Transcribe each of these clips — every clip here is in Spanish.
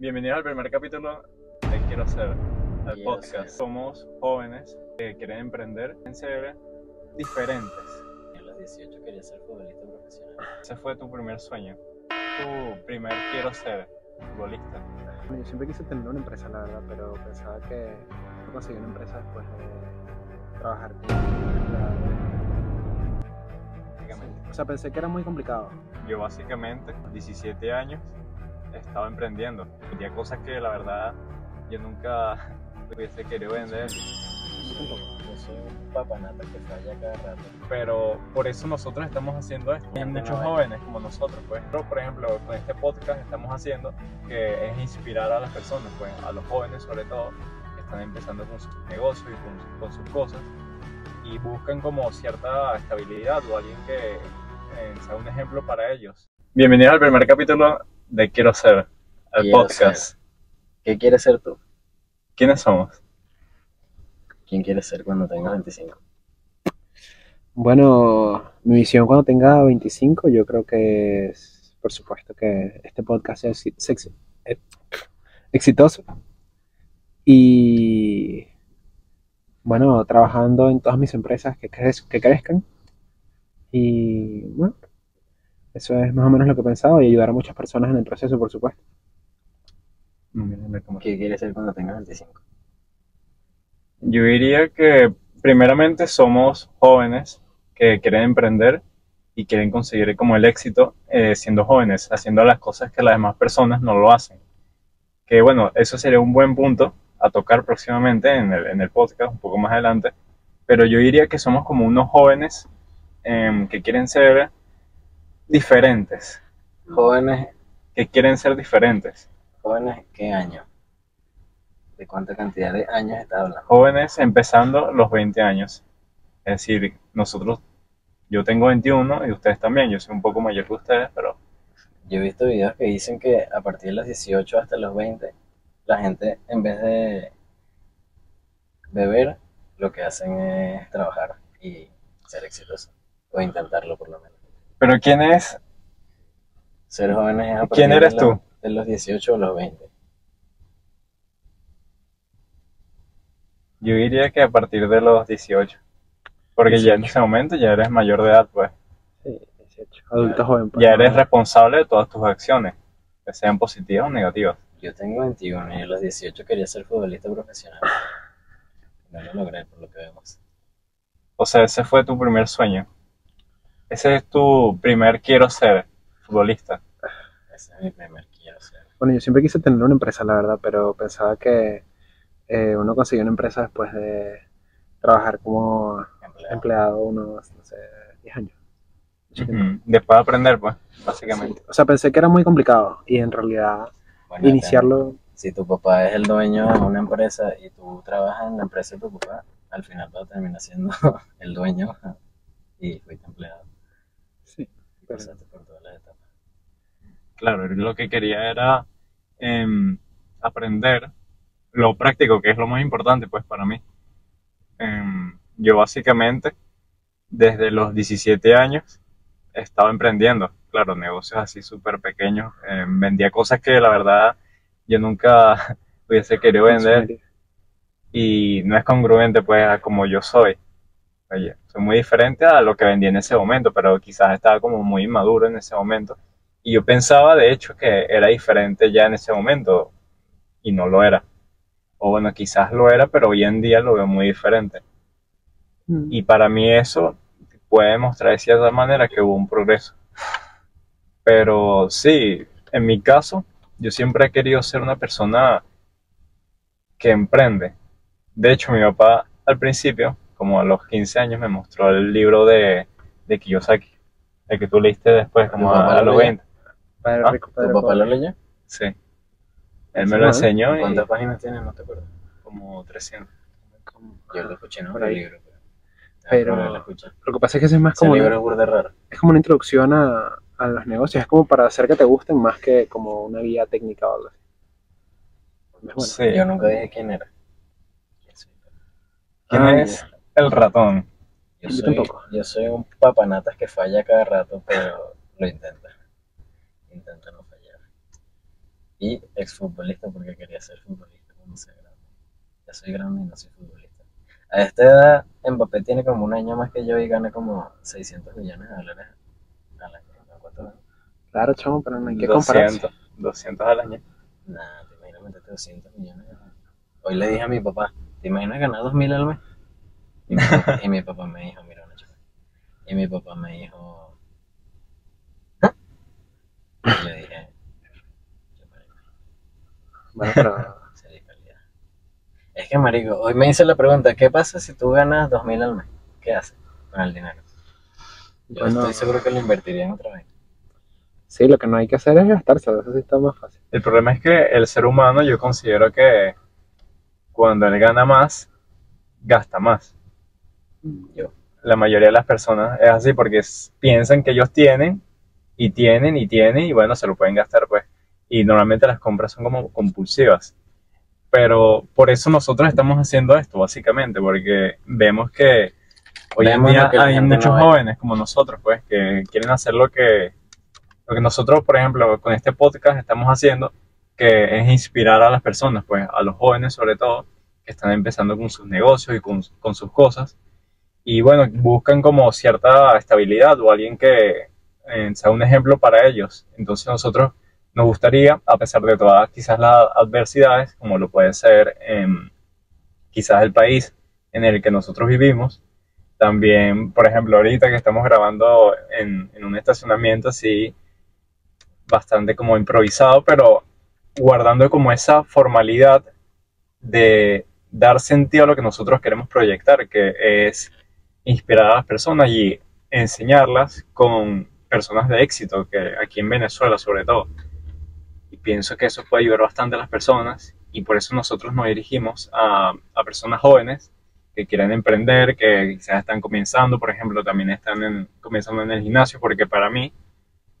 Bienvenidos al primer capítulo de Quiero Ser, el Quiero podcast. Ser. Somos jóvenes que quieren emprender en ser diferentes. A los 18 quería ser futbolista profesional. Ese fue tu primer sueño. Tu primer quiero ser futbolista. Bueno, yo siempre quise tener una empresa, la verdad, pero pensaba que no conseguí una empresa después de trabajar empleado. Básicamente. O sea, pensé que era muy complicado. Yo básicamente, 17 años, estaba emprendiendo. Vendía cosas que la verdad yo nunca hubiese querido vender. Yo soy un papanata que falla cada rato. pero por eso nosotros estamos haciendo esto. Hay muchos jóvenes como nosotros, pues. Pero, por ejemplo, con este podcast estamos haciendo que es inspirar a las personas, pues, a los jóvenes sobre todo, que están empezando con sus negocios y con, con sus cosas y buscan como cierta estabilidad o alguien que eh, sea un ejemplo para ellos. Bienvenidos al primer capítulo de Quiero Ser, el Quiero podcast. ¿Qué quieres ser tú? ¿Quiénes somos? ¿Quién quieres ser cuando tengas 25? Bueno, mi visión cuando tenga 25, yo creo que es, por supuesto, que este podcast sea sexy- eh, exitoso. Y bueno, trabajando en todas mis empresas que, crez- que crezcan. Y bueno, eso es más o menos lo que he pensado y ayudar a muchas personas en el proceso, por supuesto. ¿Qué quieres ser cuando tengas 25? Yo diría que primeramente somos jóvenes que quieren emprender y quieren conseguir como el éxito eh, siendo jóvenes, haciendo las cosas que las demás personas no lo hacen. Que bueno, eso sería un buen punto a tocar próximamente en el, en el podcast, un poco más adelante. Pero yo diría que somos como unos jóvenes em, que quieren ser diferentes, Jóvenes, que quieren ser diferentes. jóvenes, ¿qué año? ¿De cuánta cantidad de años estás hablando? jóvenes empezando los 20 años. Es decir, nosotros, yo tengo 21 y ustedes también, yo soy un poco mayor que ustedes, pero Yo he visto videos que dicen que a partir de los 18 hasta los 20, la gente en vez de beber, lo que hacen es trabajar y ser exitoso. O intentarlo por lo menos. Pero ¿quién es? Ser jóvenes es a ¿Quién eres de los, tú? de los 18 o los 20. Yo diría que a partir de los 18. Porque ya en ese momento ya eres mayor de edad, pues. Sí, 18. Adulto joven. pues, Ya eres responsable de todas tus acciones, que sean positivas o negativas. Yo tengo 21 y a los 18 quería ser futbolista profesional. No lo logré por lo que vemos. O sea, ese fue tu primer sueño. Ese es tu primer quiero ser futbolista. Ese es mi primer quiero ser. Bueno, yo siempre quise tener una empresa, la verdad, pero pensaba que eh, uno conseguía una empresa después de trabajar como Empleado. empleado unos, no sé, 10 años. Después de aprender, pues, básicamente. O sea, pensé que era muy complicado y en realidad Bueno, iniciarlo, Si tu papá es el dueño de una empresa y tú trabajas en la empresa de tu papá, al final vas a terminar siendo el dueño y fuiste empleado. Sí. Y pasaste por todas las etapas. Claro, lo que quería era em, aprender lo práctico, que es lo más importante, pues, para mí. Em, yo básicamente, desde los 17 años, estaba emprendiendo, claro, negocios así súper pequeños. Em, vendía cosas que la verdad yo nunca hubiese querido vender y no es congruente, pues, a como yo soy. Oye, soy muy diferente a lo que vendía en ese momento, pero quizás estaba como muy inmaduro en ese momento. Y yo pensaba, de hecho, que era diferente ya en ese momento y no lo era. O bueno, quizás lo era, pero hoy en día lo veo muy diferente. Mm. Y para mí eso puede demostrar de cierta manera que hubo un progreso. Pero sí, en mi caso, yo siempre he querido ser una persona que emprende. De hecho, mi papá al principio, como a los 15 años, me mostró el libro de, de Kiyosaki, el que tú leíste después, como ¿Tu papá a, a lo los leyó? 20. Padre Ah, rico, ¿Tu papá lo leyó? Sí. Él me lo Ah, enseñó y ¿Cuántas páginas tiene? No te acuerdo. como 300. Yo lo escuché, no Por el libro. Pero, Pero- pero lo que pasa es que ese es más Ese como libro una, es raro. es como una introducción a, a los negocios, es como para hacer que te gusten más que como una guía técnica o algo así. Bueno. Sí. Yo nunca dije quién era. ¿Quién Ah, es el ratón? Yo soy, tampoco. yo soy un papanatas que falla cada rato, pero lo intenta. Intenta no fallar. Y exfutbolista porque quería ser futbolista cuando sea grande. Ya soy grande y no soy futbolista. A esta edad, Mbappé tiene como un año más que yo y gana como 600 millones de dólares al año. ¿no? Claro, chamo, pero no hay que compararse. 200, 200 al año. Nah, te imaginas meterte 200 millones. Hoy le dije a mi papá, ¿te imaginas ganar 2000 al mes? Y mi papá, y mi papá me dijo, mira, una chica. Y mi papá me dijo, ¿ah? Y le dije, "Yo, marico, Bueno, pero sería calidad". Es que, marico, hoy me hice la pregunta, ¿qué pasa si tú ganas 2000 al mes? ¿Qué haces con el dinero? Yo Bueno. estoy seguro que lo invertiría en otra vez. sí, lo que no hay que hacer es gastárselo, eso sí está más fácil. El problema es que el ser humano, yo considero que cuando él gana más, gasta más. Yo. La mayoría de las personas es así porque piensan que ellos tienen y tienen y tienen y bueno, se lo pueden gastar pues. Y normalmente las compras son como compulsivas. Pero por eso nosotros estamos haciendo esto, básicamente, porque vemos que hoy en día hay muchos no jóvenes como nosotros, pues, que quieren hacer lo que, lo que nosotros, por ejemplo, con este podcast estamos haciendo, que es inspirar a las personas, pues, a los jóvenes sobre todo, que están empezando con sus negocios y con, con sus cosas. Y bueno, buscan como cierta estabilidad o alguien que eh, sea un ejemplo para ellos. Entonces nosotros nos gustaría, a pesar de todas quizás las adversidades, como lo puede ser em, quizás el país en el que nosotros vivimos, también, por ejemplo, ahorita que estamos grabando en un estacionamiento así, bastante como improvisado, pero guardando como esa formalidad de dar sentido a lo que nosotros queremos proyectar, que es inspirar a las personas y enseñarlas con personas de éxito, que aquí en Venezuela sobre todo. Y pienso que eso puede ayudar bastante a las personas y por eso nosotros nos dirigimos a, personas jóvenes que quieren emprender, que quizás están comenzando, por ejemplo, también están en- comenzando en el gimnasio, porque para mí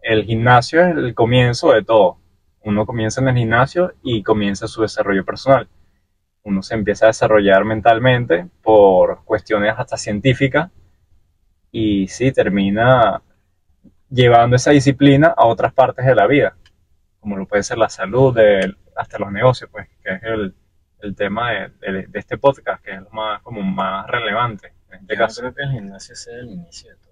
el gimnasio es el comienzo de todo. Uno comienza en el gimnasio y comienza su desarrollo personal. Uno se empieza a desarrollar mentalmente por cuestiones hasta científicas y sí, termina llevando esa disciplina a otras partes de la vida, como lo puede ser la salud, el- hasta los negocios, pues, que es el, el tema de, de- de este podcast, que es lo más, como más relevante en este Yo caso. creo que el gimnasio sea el inicio de todo.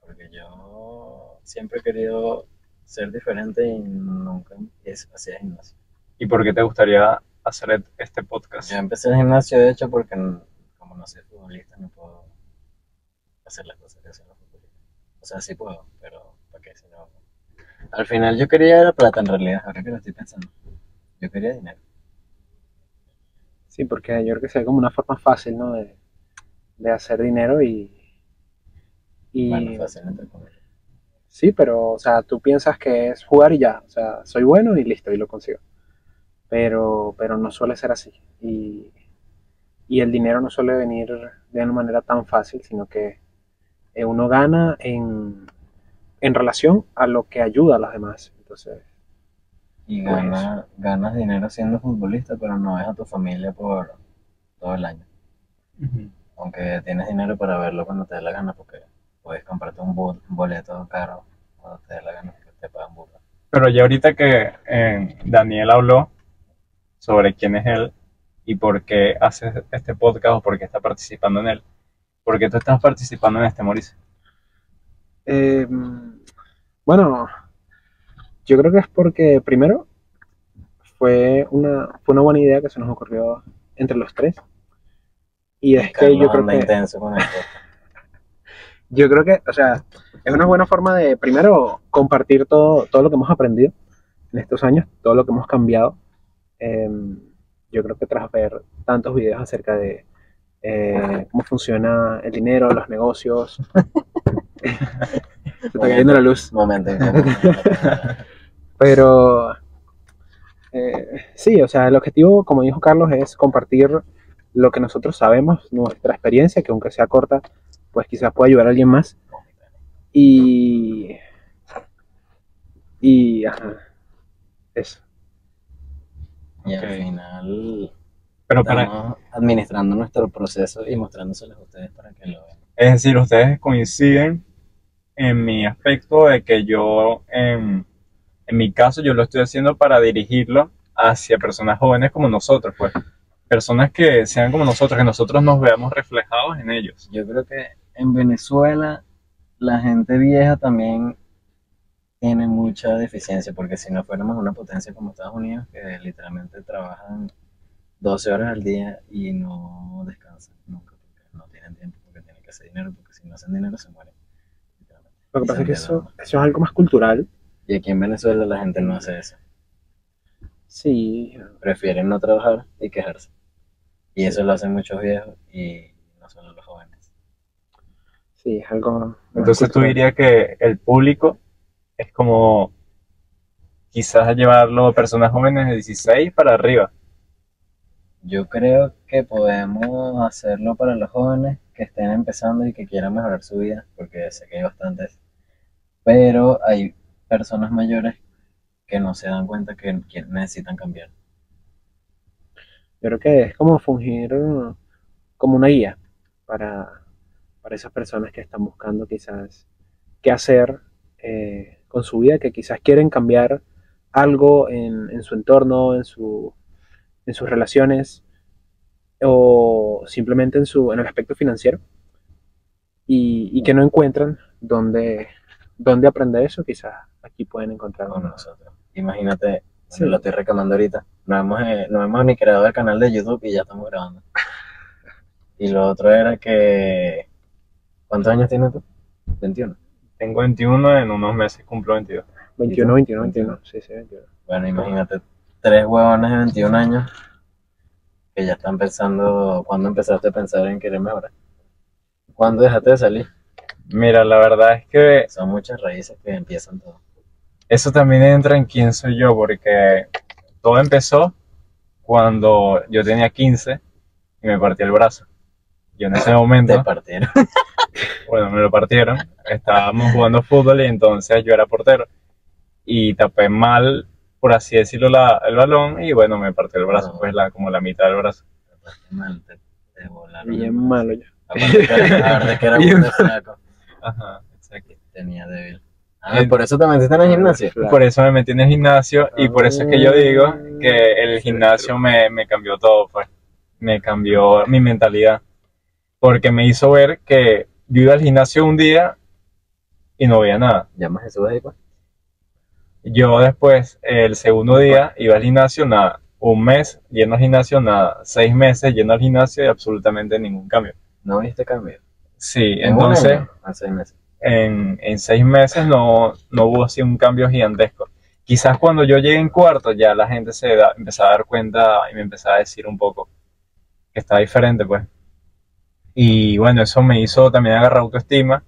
Porque yo siempre he querido ser diferente y nunca es- hacía gimnasio. ¿Y por qué te gustaría hacer este podcast? Yo empecé el gimnasio, de hecho, porque como no soy futbolista, no puedo hacer las cosas que hacen los futbolistas. O sea, sí puedo, pero ¿para qué? Si no... Al final yo quería la plata en realidad, ahora que lo estoy pensando. Yo quería dinero. Sí, porque yo creo que sería como una forma fácil, ¿no? De, de hacer dinero y... y Bueno, fácil entre comillas. Sí, pero, o sea, tú piensas que es jugar y ya, o sea, soy bueno y listo, y lo consigo. Pero, pero no suele ser así. Y, y el dinero no suele venir de una manera tan fácil, sino que eh, uno gana en, en relación a lo que ayuda a los demás. Entonces, Y Pues. gana- ganas dinero siendo futbolista, pero no ves a tu familia por todo el año. Aunque tienes dinero para verlo cuando te dé la gana, porque puedes comprarte un, bo- un boleto caro cuando te dé la gana, que te pagan. Pero ya ahorita que eh, Daniel habló sobre quién es él y por qué hace este podcast o por qué está participando en él, ¿por qué tú estás participando en este, Mauricio? eh, bueno, yo creo que es porque primero fue una, fue una buena idea que se nos ocurrió entre los tres. Y es que yo creo que... intenso con esto. Yo creo que, o sea, es una buena forma de, primero, compartir todo, todo lo que hemos aprendido en estos años, todo lo que hemos cambiado. Eh, yo creo que tras ver tantos videos acerca de eh, cómo funciona el dinero, los negocios, se está cayendo la luz. Momento. Pero eh, sí, o sea, el objetivo, como dijo Carlos, es compartir lo que nosotros sabemos, nuestra experiencia, que aunque sea corta, pues quizás pueda ayudar a alguien más. Y. Y. Ajá. Eso. Y al final Pero para, estamos administrando nuestro proceso y mostrándoselos a ustedes para que lo vean. es decir, ustedes coinciden en mi aspecto de que yo em, En mi caso, yo lo estoy haciendo para dirigirlo hacia personas jóvenes como nosotros, pues. Personas que sean como nosotros, que nosotros nos veamos reflejados en ellos. Yo creo que en Venezuela la gente vieja también tiene mucha deficiencia, porque si no fuéramos una potencia como Estados Unidos, que literalmente trabajan 12 horas al día y no descansan nunca, porque no tienen tiempo, porque tienen que hacer dinero, porque si no hacen dinero se mueren. Lo que pasa es que eso, eso es algo más cultural. Y aquí en Venezuela la gente no hace eso. Sí, Prefieren no trabajar y quejarse. Y eso lo hacen muchos viejos y no solo los jóvenes. sí, es algo Entonces tú dirías que el público es como quizás llevarlo a personas jóvenes de 16 para arriba. Yo creo que podemos hacerlo para los jóvenes que estén empezando y que quieran mejorar su vida, porque sé que hay bastantes. Pero hay personas mayores que no se dan cuenta que necesitan cambiar. Yo creo que es como fungir como una guía para, para esas personas que están buscando quizás qué hacer eh, con su vida, que quizás quieren cambiar algo en, en su entorno, en, su, en sus relaciones o simplemente en, su, en el aspecto financiero y, y que no encuentran dónde, dónde aprender eso, quizás aquí pueden encontrar con nosotros. Imagínate, Sí. lo estoy reclamando ahorita. No hemos, eh, no hemos ni creado el canal de YouTube y ya estamos grabando. Y lo otro era que... ¿Cuántos años tienes tú? 21. Tengo 21, en unos meses cumplo 22. 21, 21, 21, sí, sí, 21. Bueno, imagínate, tres huevones de 21 años que ya están pensando, ¿cuándo empezaste a pensar en querer mejorar? ¿Cuándo dejaste de salir? Mira, la verdad es que Son muchas raíces que empiezan todo. eso también entra en quién soy yo, porque todo empezó cuando yo tenía 15 y me partí el brazo. Yo en ese Te momento, partieron. bueno, me lo partieron, estábamos jugando fútbol y entonces yo era portero y tapé mal, por así decirlo, la- el balón y bueno, me partió el brazo, No. pues la, como la mitad del brazo. Te mal, te, te volaron. Bien malo yo. Aparte que era, aparte que era flaco. Ajá, exacto. Tenía débil. Ah, El- por eso te metiste en el gimnasio. Claro. Por eso me metí en el gimnasio y por eso es que yo digo que el gimnasio me, me cambió todo, pues. Me cambió mi mentalidad. Porque me hizo ver que yo iba al gimnasio un día y no veía nada. Llama a Jesús ahí, pues. Yo después, el segundo día, iba al gimnasio, nada. Un mes yendo al gimnasio, nada. Seis meses yendo al gimnasio y absolutamente ningún cambio. ¿No viste cambio? Sí, ¿En entonces? Hace seis meses. en, en seis meses no, no hubo así un cambio gigantesco. Quizás cuando yo llegué en cuarto ya la gente se da, empezaba a dar cuenta y me empezaba a decir un poco que estaba diferente, pues. Y bueno, eso me hizo también agarrar autoestima.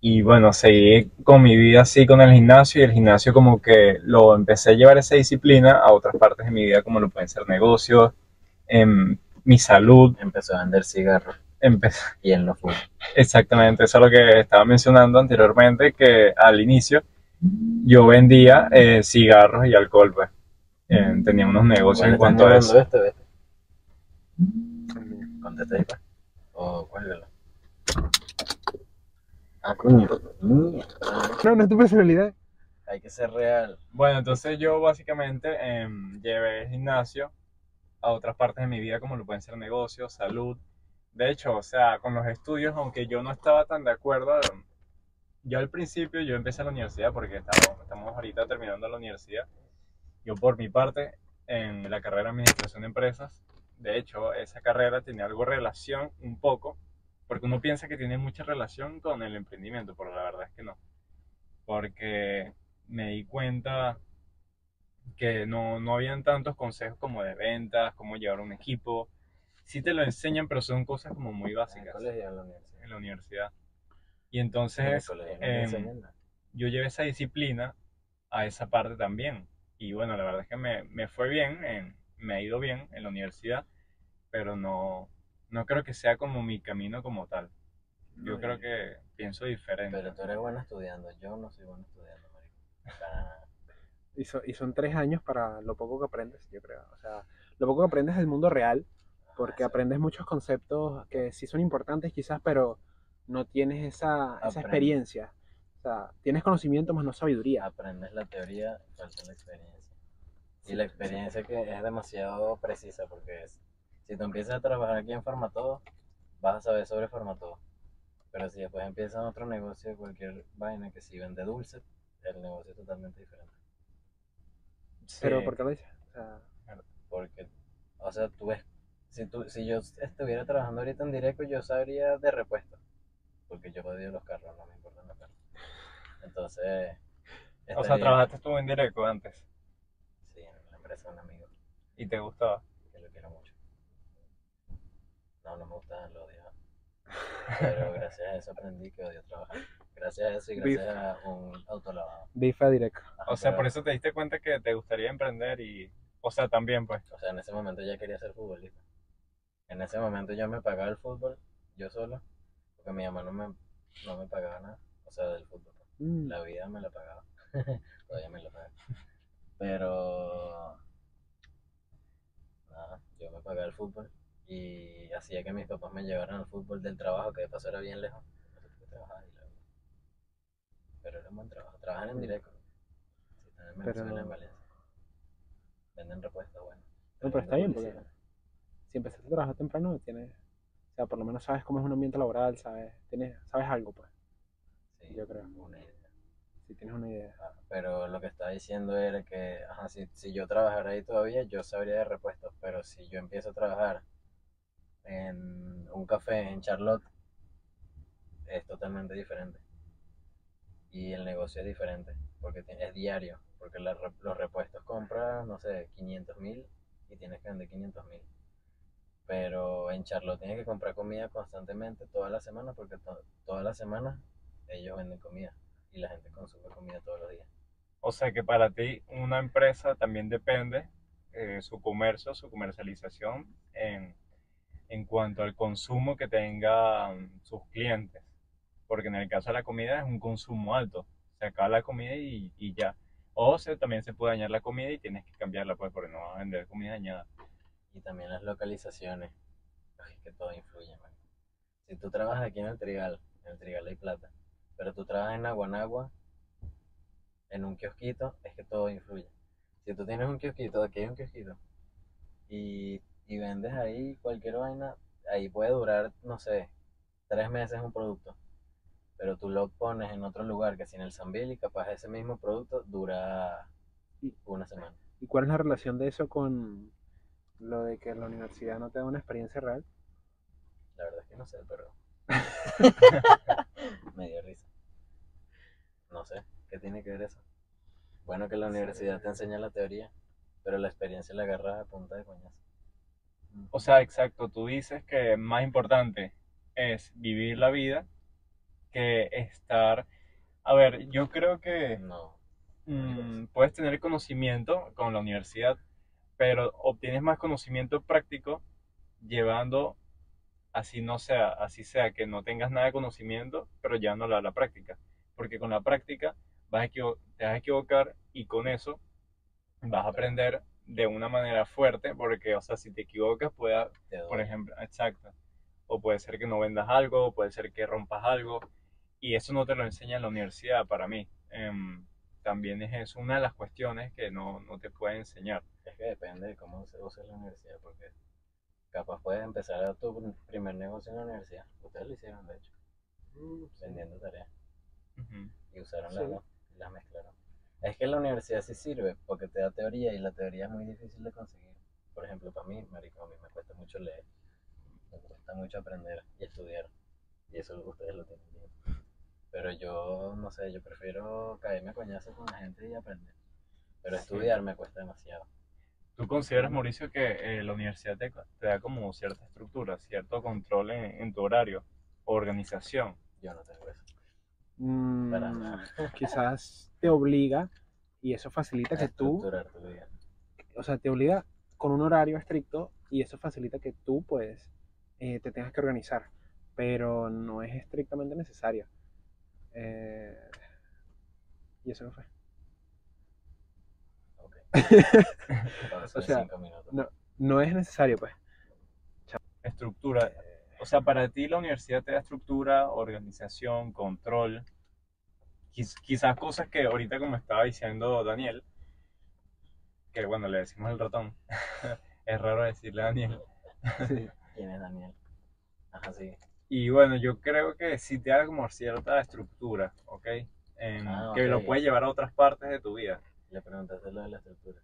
Y bueno, seguí con mi vida así con el gimnasio y el gimnasio como que lo empecé a llevar esa disciplina a otras partes de mi vida como lo pueden ser negocios, em, mi salud. Empezó a vender cigarros Empecé, y él no fue. Exactamente, eso es lo que estaba mencionando anteriormente, que al inicio yo vendía eh, cigarros y alcohol, pues. Eh, tenía unos negocios en cuanto a eso. Este, vete. Contesta ahí, pues. O cuélgalo. Ah, coño. No, no es tu personalidad. Hay que ser real. Bueno, entonces yo básicamente em, llevé el gimnasio a otras partes de mi vida, como lo pueden ser negocios, salud. De hecho, o sea, con los estudios, aunque yo no estaba tan de acuerdo, yo al principio, yo empecé la universidad porque estamos, estamos ahorita terminando la universidad. Yo por mi parte, en la carrera de Administración de Empresas, de hecho, esa carrera tiene algo relación un poco, porque uno piensa que tiene mucha relación con el emprendimiento, pero la verdad es que no. Porque me di cuenta que no, no habían tantos consejos como de ventas, cómo llevar un equipo. Sí te lo enseñan, pero son cosas como muy En el básicas colegio, en la universidad. en la universidad. Y En entonces colegio no te em, yo llevé esa disciplina a esa parte también. Y bueno, la verdad es que me, me fue bien, en- me ha ido bien en la universidad, pero no, no creo que sea como mi camino como tal. Yo No, creo que pienso diferente. Pero tú eres bueno estudiando. Yo no soy bueno estudiando, marico. Para nada. Y, so- y son tres años para lo poco que aprendes, yo creo. O sea, lo poco que aprendes del mundo real, porque Ah, aprendes muchos conceptos que sí son importantes quizás, pero no tienes esa, esa experiencia. O sea, tienes conocimiento más no sabiduría. Aprendes la teoría, falta la experiencia. Y la experiencia que es demasiado precisa porque es, si tú empiezas a trabajar aquí en Farmatodo, vas a saber sobre Farmatodo. Pero si después empiezas otro negocio, cualquier vaina que si vende dulce, el negocio es totalmente diferente. Pero. ¿por qué lo dices? O sea, Porque, o sea, tú ves, si, tú, si yo estuviera trabajando ahorita en directo, yo sabría de repuesto. Porque yo odio los carros, no me importan los carros. Entonces, O sea, trabajaste tú en directo antes Un amigo, y te gustaba. que lo quiero mucho. No, no me gusta, lo odio. Pero gracias a eso aprendí que odio trabajar. Gracias a eso y gracias a un autolavado. bifa directo. Ajá, O sea, pero- por eso te diste cuenta que te gustaría emprender y, o sea, también pues. O sea, en ese momento ya quería ser futbolista. En ese momento yo me pagaba el fútbol, yo solo, porque mi mamá no me, no me pagaba nada, o sea, del fútbol. Mm, La vida me la pagaba. Todavía me la paga. Pero. Nada, yo me pagaba el fútbol y hacía que mis papás me llevaran al fútbol del trabajo, que de paso era bien lejos. Pero era un buen trabajo. Trabajan en directo. Si están en Venezuela, Pero- en Valencia. Venden repuestos, bueno. No, pero está bien, porque si empezaste a trabajar temprano, tienes, o sea, por lo menos sabes cómo es un ambiente laboral, sabes, tienes, sabes algo, pues, Sí, yo creo. una idea. Si tienes una idea. Ah, Pero lo que estaba diciendo era que, ajá, si, si yo trabajara ahí todavía, yo sabría de repuestos, pero si yo empiezo a trabajar en un café en Charlotte, es totalmente diferente. Y el negocio es diferente, porque es diario, porque la los repuestos compras, no sé, 500 mil y tienes que vender 500 mil. Pero en Charlotte tienes que comprar comida constantemente toda la semana, porque to- toda la semana ellos venden comida y la gente consume comida todos los días. O sea que para ti una empresa también depende eh, su comercio, su comercialización en, en cuanto al consumo que tengan sus clientes. Porque en el caso de la comida es un consumo alto. Se acaba la comida y, y ya. O se, también se puede dañar la comida y tienes que cambiarla, pues, porque no vas a vender comida dañada. Y también las localizaciones, Ay, que todo influye, man. Si tú trabajas aquí en el Trigal, en el Trigal hay plata, pero tú trabajas en Aguanagua, en un kiosquito, es que todo influye. Si tú tienes un kiosquito, aquí hay un kiosquito, y, y vendes ahí cualquier vaina, ahí puede durar, no sé, tres meses un producto. Pero tú lo pones en otro lugar, que si en el Sambil, y capaz ese mismo producto dura una semana. ¿Y cuál es la relación de eso con lo de que la universidad no te da una experiencia real? La verdad es que no sé, pero. Me dio risa. No sé, ¿qué tiene que ver eso? Bueno, que la universidad te enseña la teoría, pero la experiencia la agarras a punta de coñazo. O sea, exacto, tú dices que más importante es vivir la vida que estar... A ver, yo creo que No, mm, puedes tener conocimiento con la universidad, pero obtienes más conocimiento práctico llevando, así no sea, así sea que no tengas nada de conocimiento, pero llevándolo a la práctica. Porque con la práctica vas te vas a equivocar y con eso vas a aprender de una manera fuerte, porque, o sea, si te equivocas, doy. por ejemplo, exacto. O puede ser que no vendas algo, o puede ser que rompas algo. Y eso no te lo enseña en la universidad para mí. Em, también es, es una de las cuestiones que no, no te puede enseñar. Es que depende de cómo se usa la universidad, porque capaz puedes empezar a tu primer negocio en la universidad. Ustedes lo hicieron, de hecho, vendiendo tareas. Usaron Sí. las dos y las mezclaron. Es que la universidad sí sirve porque te da teoría y la teoría es muy difícil de conseguir. Por ejemplo, para mí, marico, a mí me cuesta mucho leer, me cuesta mucho aprender y estudiar. Y eso ustedes lo tienen bien. Pero yo, no sé, yo prefiero caerme a coñazo con la gente y aprender. Pero Sí. estudiar me cuesta demasiado. ¿Tú consideras, Mauricio, que eh, la universidad te, te da como cierta estructura, cierto control en, en tu horario, organización? Yo no tengo eso. Mm, nada. quizás te obliga y eso facilita A que tú, o sea, te obliga con un horario estricto y eso facilita que tú, pues, eh, te tengas que organizar, pero no es estrictamente necesario. Eh, ¿Y eso no fue? Ok. Pausa O sea, no. No es necesario, pues. Estructura. O sea, para ti la universidad te da estructura, organización, control. quiz- quizás cosas que ahorita como estaba diciendo Daniel, que bueno, le decimos el ratón, es raro decirle Daniel. ¿Quién es Daniel? Ajá, sí. Y bueno, yo creo que sí te da como cierta estructura, ¿ok? En- Ah, que lo puedes llevar a otras partes de tu vida. Le preguntaste lo de la estructura.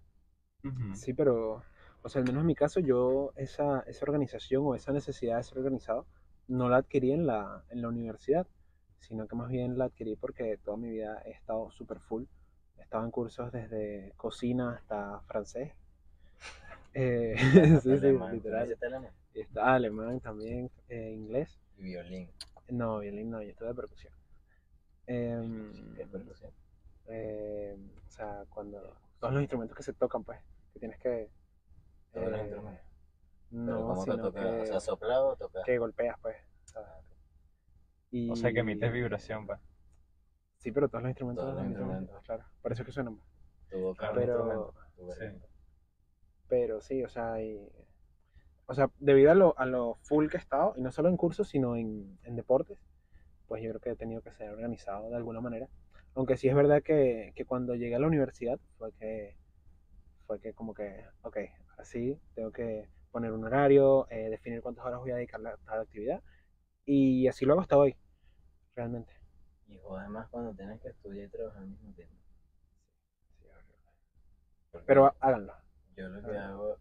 Sí, pero, o sea, al menos en mi caso, yo esa, esa organización o esa necesidad de ser organizado no la adquirí en la, en la universidad, sino que más bien la adquirí porque toda mi vida he estado súper full. He estado en cursos desde cocina hasta francés. Eh, sí, sí, Alemán. ¿Tú literal. alemán? Está alemán también, eh, inglés. Y violín. No, violín no, yo estuve de percusión. Em, ¿Qué es percusión? eh, o sea, cuando todos los instrumentos que se tocan, pues, que tienes que... Todos los eh, instrumentos. Pero No, ¿cómo que sino toca? que, O sea, soplado o toca. que golpeas, pues. ¿sabes? Y- O sea que emites vibración, pues. Sí, pero todos los instrumentos. Todos los instrumentos. Claro, por eso es que suenan más. Tu un Pero- instrumento, tu sí. Pero sí, o sea, y- o sea, debido a lo, a lo full que he estado, y no solo en cursos, sino en, en deportes, pues yo creo que he tenido que ser organizado de alguna manera. Aunque sí es verdad que, que cuando llegué a la universidad fue que, fue que como que, ok, ahora sí, tengo que poner un horario, eh, definir cuántas horas voy a dedicar a cada actividad, y así lo hago hasta hoy, realmente. Y además cuando tienes que estudiar y trabajar al mismo tiempo. Porque Pero háganlo. yo lo que hago,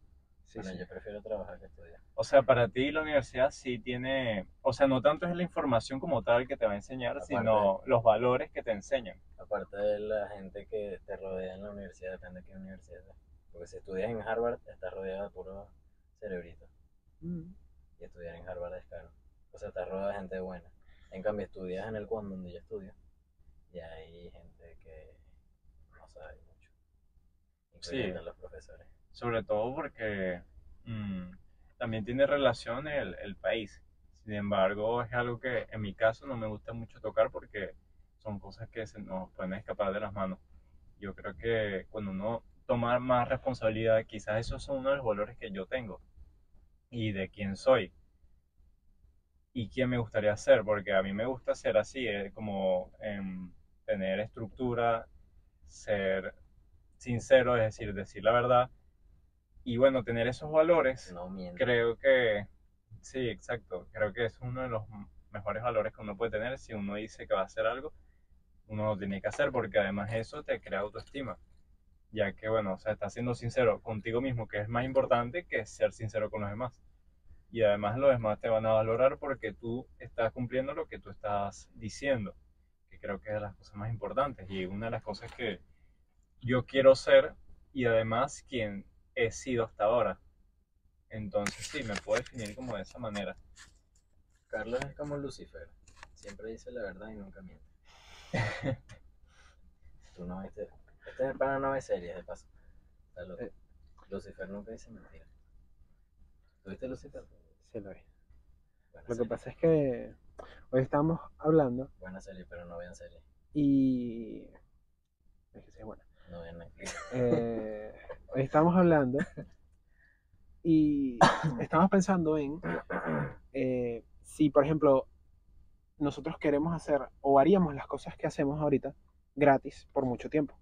Sí, bueno, sí. yo prefiero trabajar que estudiar. O sea, para ti la universidad sí tiene, o sea, no tanto es la información como tal que te va a enseñar, Aparte. sino los valores que te enseñan. Aparte de la gente que te rodea en la universidad, depende de qué universidad es. Porque si estudias en Harvard, estás rodeado de puros cerebritos. Mm. Y estudiar en Harvard es caro. O sea, estás rodeado de gente buena. En cambio, estudias en el CUAN, donde yo estudio, y hay gente que no sabe mucho. Incluyendo Sí. los profesores. Sobre todo porque mm, también tiene relación el, el país. Sin embargo, es algo que en mi caso no me gusta mucho tocar porque son cosas que se nos pueden escapar de las manos. Yo creo que cuando uno toma más responsabilidad, quizás esos son uno de los valores que yo tengo y de quién soy y quién me gustaría ser, porque a mí me gusta ser así, eh, como em, tener estructura, ser sincero, es decir, decir la verdad. Y bueno, tener esos valores, No creo que, sí, exacto, creo que es uno de los mejores valores que uno puede tener. Si uno dice que va a hacer algo, uno lo tiene que hacer porque además eso te crea autoestima. Ya que, bueno, o sea, estás siendo sincero contigo mismo, que es más importante que ser sincero con los demás. Y además los demás te van a valorar porque tú estás cumpliendo lo que tú estás diciendo, que creo que es de las cosas más importantes y una de las cosas que yo quiero ser y además quien he sido hasta ahora. Entonces sí, me puedo definir como de esa manera. Carlos es como Lucifer. Siempre dice la verdad y nunca miente. Tú no viste. Este es para no ver series, de paso. Está loco. Eh. Lucifer nunca dice mentira. ¿Tuviste Lucifer? Sí, lo vi. Buena Lo que pasa es que hoy estamos hablando Buena serie, pero no vean serie. y... Es que sí es buena. No vean Netflix. Eh, hoy estamos hablando y estamos pensando en eh, si, por ejemplo, nosotros queremos hacer o haríamos las cosas que hacemos ahorita gratis por mucho tiempo.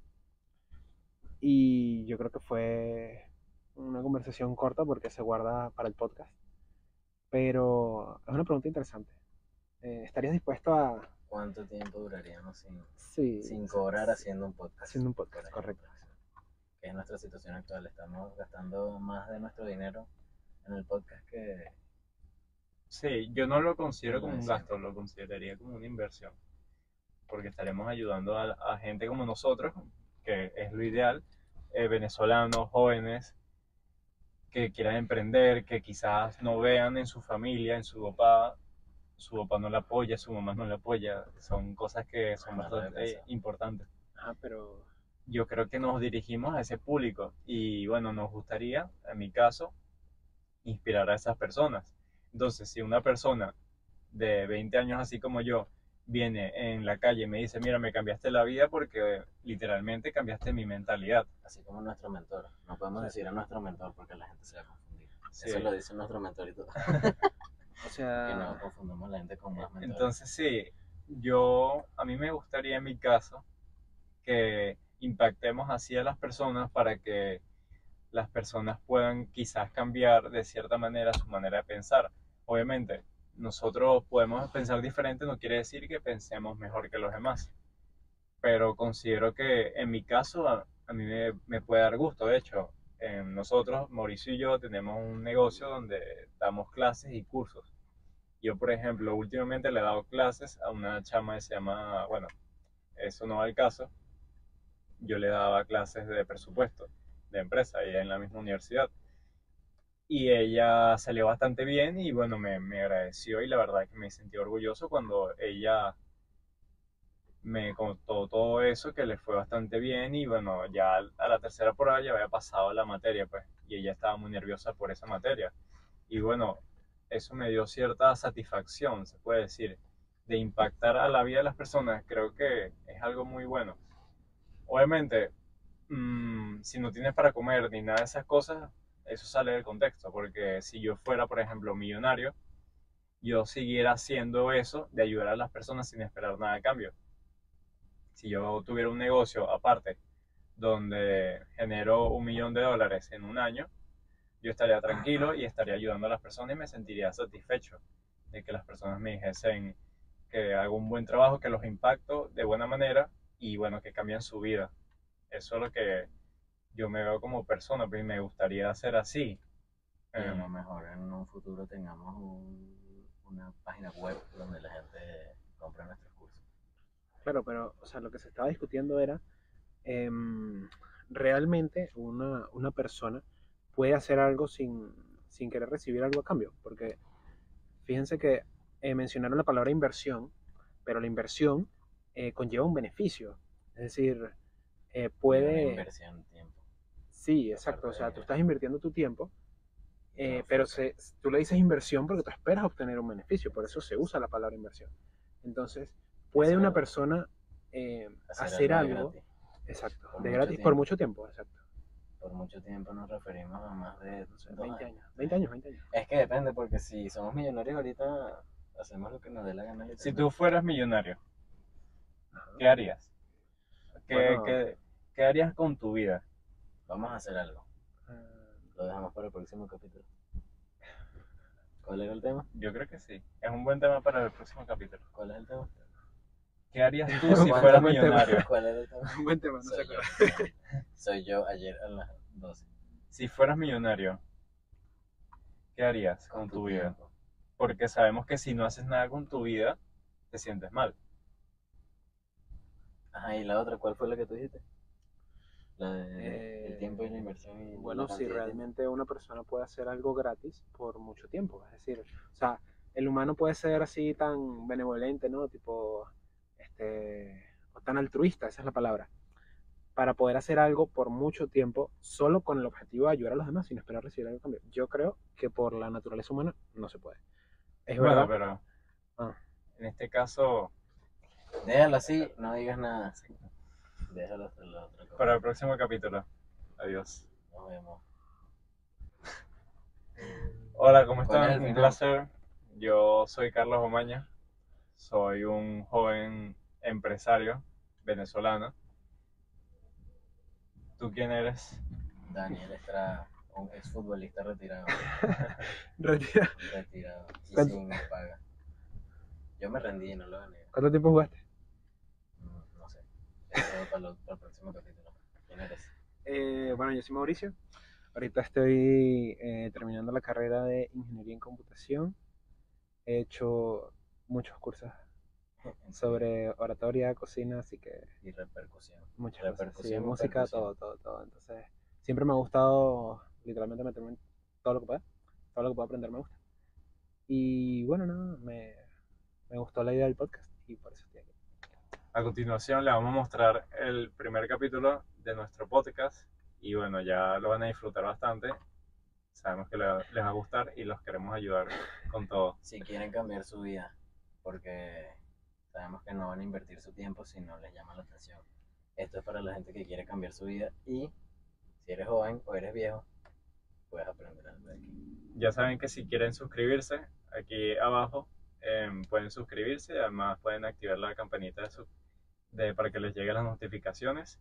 Y yo creo que fue una conversación corta porque se guarda para el podcast. Pero es una pregunta interesante. Eh, ¿Estarías dispuesto a... ¿Cuánto tiempo duraríamos sin, Sí, sin cobrar haciendo un podcast? haciendo un podcast, correcto. Que es nuestra situación actual. Estamos gastando más de nuestro dinero en el podcast que Sí, yo no lo considero como un gasto, lo consideraría como una inversión. Porque estaremos ayudando a, a gente como nosotros, que es lo ideal, eh, venezolanos, jóvenes, que quieran emprender, que quizás no vean en su familia, en su papá, su papá no la apoya, su mamá no la apoya. Son cosas que son bastante pensado. importantes. Ah, pero... yo creo que nos dirigimos a ese público y bueno, nos gustaría, en mi caso, inspirar a esas personas. Entonces, si una persona de 20 años así como yo viene en la calle y me dice, mira, me cambiaste la vida porque literalmente cambiaste mi mentalidad. así como nuestro mentor. No podemos decir a nuestro mentor porque la gente se va a confundir. Sí. Eso lo dice nuestro mentor y todo. O Que sea... no confundamos a la gente con más mentores. Entonces, sí, yo, a mí me gustaría en mi caso que impactemos así a las personas para que las personas puedan quizás cambiar de cierta manera su manera de pensar. Obviamente, nosotros podemos pensar diferente, no quiere decir que pensemos mejor que los demás, pero considero que en mi caso a, mí me, puede dar gusto. De hecho, eh, nosotros, Mauricio y yo, tenemos un negocio donde damos clases y cursos. Yo, por ejemplo, últimamente le he dado clases a una chama que se llama, bueno, eso no va al caso, yo le daba clases de presupuesto de empresa, ella en la misma universidad. Y ella salió bastante bien y bueno, me, me agradeció y la verdad que me sentí orgulloso cuando ella me contó todo eso, que le fue bastante bien y bueno, ya a la tercera prueba ya había pasado la materia, pues, y ella estaba muy nerviosa por esa materia. Y bueno, eso me dio cierta satisfacción, se puede decir, de impactar a la vida de las personas, creo que es algo muy bueno. Obviamente, mm, si no tienes para comer ni nada de esas cosas, eso sale del contexto, porque si yo fuera, por ejemplo, millonario, yo siguiera haciendo eso de ayudar a las personas sin esperar nada a cambio. Si yo tuviera un negocio aparte donde genero un millón de dólares en un año, yo estaría tranquilo y estaría ayudando a las personas y me sentiría satisfecho de que las personas me dijesen que hago un buen trabajo, que los impacto de buena manera y bueno, que cambian su vida. Eso es lo que yo me veo como persona, pues y me gustaría hacer así. Y a lo mejor en un futuro tengamos un- una página web donde la gente compre nuestros cursos. Claro, pero o sea, lo que se estaba discutiendo era em, realmente una, una persona puede hacer algo sin, sin querer recibir algo a cambio. Porque fíjense que eh, mencionaron la palabra inversión, pero la inversión eh, conlleva un beneficio. Es decir, eh, Y una puede... inversión tiempo. Sí, exacto. O sea, tú estás invirtiendo tu tiempo, eh, pero se, tú le dices inversión porque tú esperas obtener un beneficio. Por eso se usa la palabra inversión. Entonces, ¿puede una persona eh, hacer hacer algo gratis. Exacto, Por de gratis por mucho tiempo, exacto. Por mucho tiempo nos referimos a más de No sé, dos 20 años. años, 20 años, 20 años. Es que depende, porque si somos millonarios ahorita, hacemos lo que nos dé la gana. si tú fueras millonario, Ajá. ¿qué harías? ¿Qué, Bueno. qué- qué harías con tu vida? Vamos a hacer algo. Ah, Lo dejamos para el próximo capítulo. ¿Cuál era el tema? Yo creo que sí. Es un buen tema para el próximo capítulo. ¿Cuál es el tema? ¿Qué harías tú si fueras tema. millonario? ¿Cuál era el tema? Buen tema, no se Soy yo. Soy yo ayer a las 12. Si fueras millonario, ¿qué harías con tu vida? tiempo. Porque sabemos que si no haces nada con tu vida, te sientes mal. Ajá, y la otra, ¿cuál fue la que tú dijiste? La Eh, el tiempo y la inversión. Y Bueno, la si realmente una persona puede hacer algo gratis por mucho tiempo, es decir, o sea, el humano puede ser así tan benevolente, ¿no? Tipo, este, o tan altruista, esa es la palabra, para poder hacer algo por mucho tiempo solo con el objetivo de ayudar a los demás sin esperar recibir algo cambio. Yo creo que por la naturaleza humana no se puede. Es Bueno, verdad. pero Ah. en este caso. Déjalo así, no digas nada. Déjalo hasta la otra cosa. para el próximo capítulo. Adiós. Nos vemos. Hola, ¿cómo ¿Cuál es están? el Un final? placer. Yo soy Carlos Omaña. Soy un joven empresario venezolano. ¿Tú quién eres? Daniel Estrada, un exfutbolista retirado. Retira. Retirado. Y ¿Cuánto- sin paga. Yo me rendí, no lo gané. ¿Cuánto tiempo jugaste? Mm, No sé. Eso para, lo- para el próximo capítulo. ¿Quién eres? Eh, bueno, yo soy Mauricio. Ahorita estoy eh, terminando la carrera de Ingeniería en Computación. He hecho muchos cursos sobre oratoria, cocina, así que Y repercusión. muchas cosas. Sí, Repercusión, música, todo, todo, todo. Entonces, siempre me ha gustado literalmente meterme en todo lo que pueda. Todo lo que pueda aprender me gusta. Y bueno, nada, me, me gustó la idea del podcast y por eso estoy aquí. A continuación le vamos a mostrar el primer capítulo de nuestro podcast y bueno, ya lo van a disfrutar bastante. Sabemos que le- les va a gustar y los queremos ayudar con todo. Si quieren cambiar su vida, porque sabemos que no van a invertir su tiempo si no les llama la atención. Esto es para la gente que quiere cambiar su vida y si eres joven o eres viejo, puedes aprender algo de aquí. Ya saben que si quieren suscribirse, aquí abajo em, pueden suscribirse y además pueden activar la campanita de, su- de- para que les lleguen las notificaciones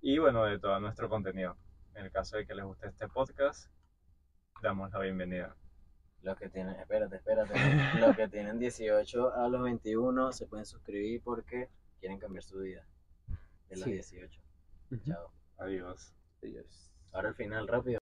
y bueno, de todo nuestro contenido. En el caso de que les guste este podcast, damos la bienvenida. Los que tienen, espérate, espérate, los que tienen 18 a los 21 se pueden suscribir porque quieren cambiar su vida. De los Sí. 18. Chao. Adiós. Adiós. Ahora al final, rápido.